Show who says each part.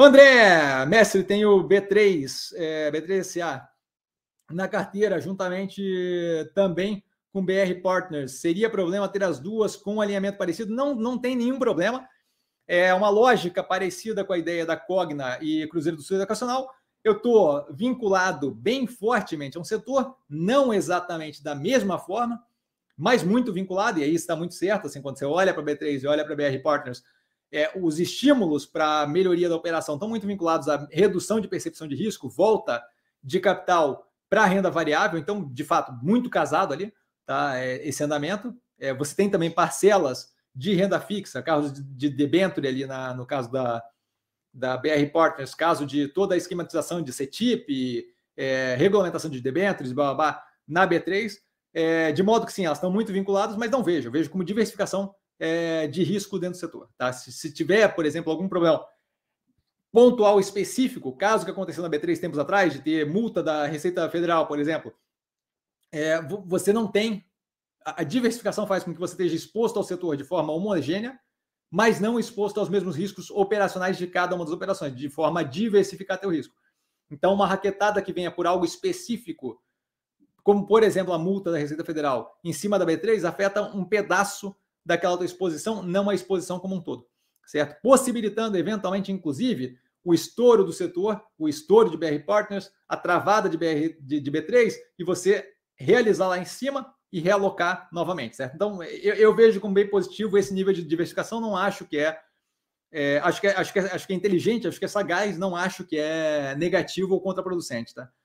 Speaker 1: André, mestre, tem o B3, é, B3SA na carteira, juntamente também com BR Partners. Seria problema ter as duas com um alinhamento parecido? Não, não tem nenhum problema. É uma lógica parecida com a ideia da Cogna e Cruzeiro do Sul Educacional. Eu estou vinculado bem fortemente a um setor, não exatamente da mesma forma, mas muito vinculado, e aí está muito certo, assim, quando você olha para a B3 e olha para a BR Partners, é, os estímulos para melhoria da operação estão muito vinculados à redução de percepção de risco, volta de capital para renda variável, então, de fato, muito casado ali, tá? É, esse andamento. É, você tem também parcelas de renda fixa, caso de debênture ali na, no caso da, da BR Partners, caso de toda a esquematização de CETIP, é, regulamentação de debêntures, blá, blá, blá, na B3, é, de modo que sim, elas estão muito vinculadas, mas não vejo, eu vejo como diversificação é, de risco dentro do setor. Tá? Se, se, tiver, por exemplo, algum problema pontual específico, caso que aconteceu na B3 tempos atrás, de ter multa da Receita Federal, por exemplo, é, você não tem. A, diversificação faz com que você esteja exposto ao setor de forma homogênea, mas não exposto aos mesmos riscos operacionais de cada uma das operações, de forma a diversificar teu risco. Então, uma raquetada que venha por algo específico, como por exemplo a multa da Receita Federal em cima da B3, afeta um pedaço daquela tua exposição, não a exposição como um todo, certo? Possibilitando, eventualmente, inclusive, o estouro do setor, o estouro de BR Partners, a travada de, BR, de, de B3 e você realizar lá em cima e realocar novamente, certo? Então, eu, eu, vejo como bem positivo esse nível de diversificação, não acho que é, é, acho, que é acho, que é, acho que é inteligente, acho que é sagaz, não acho que é negativo ou contraproducente, tá?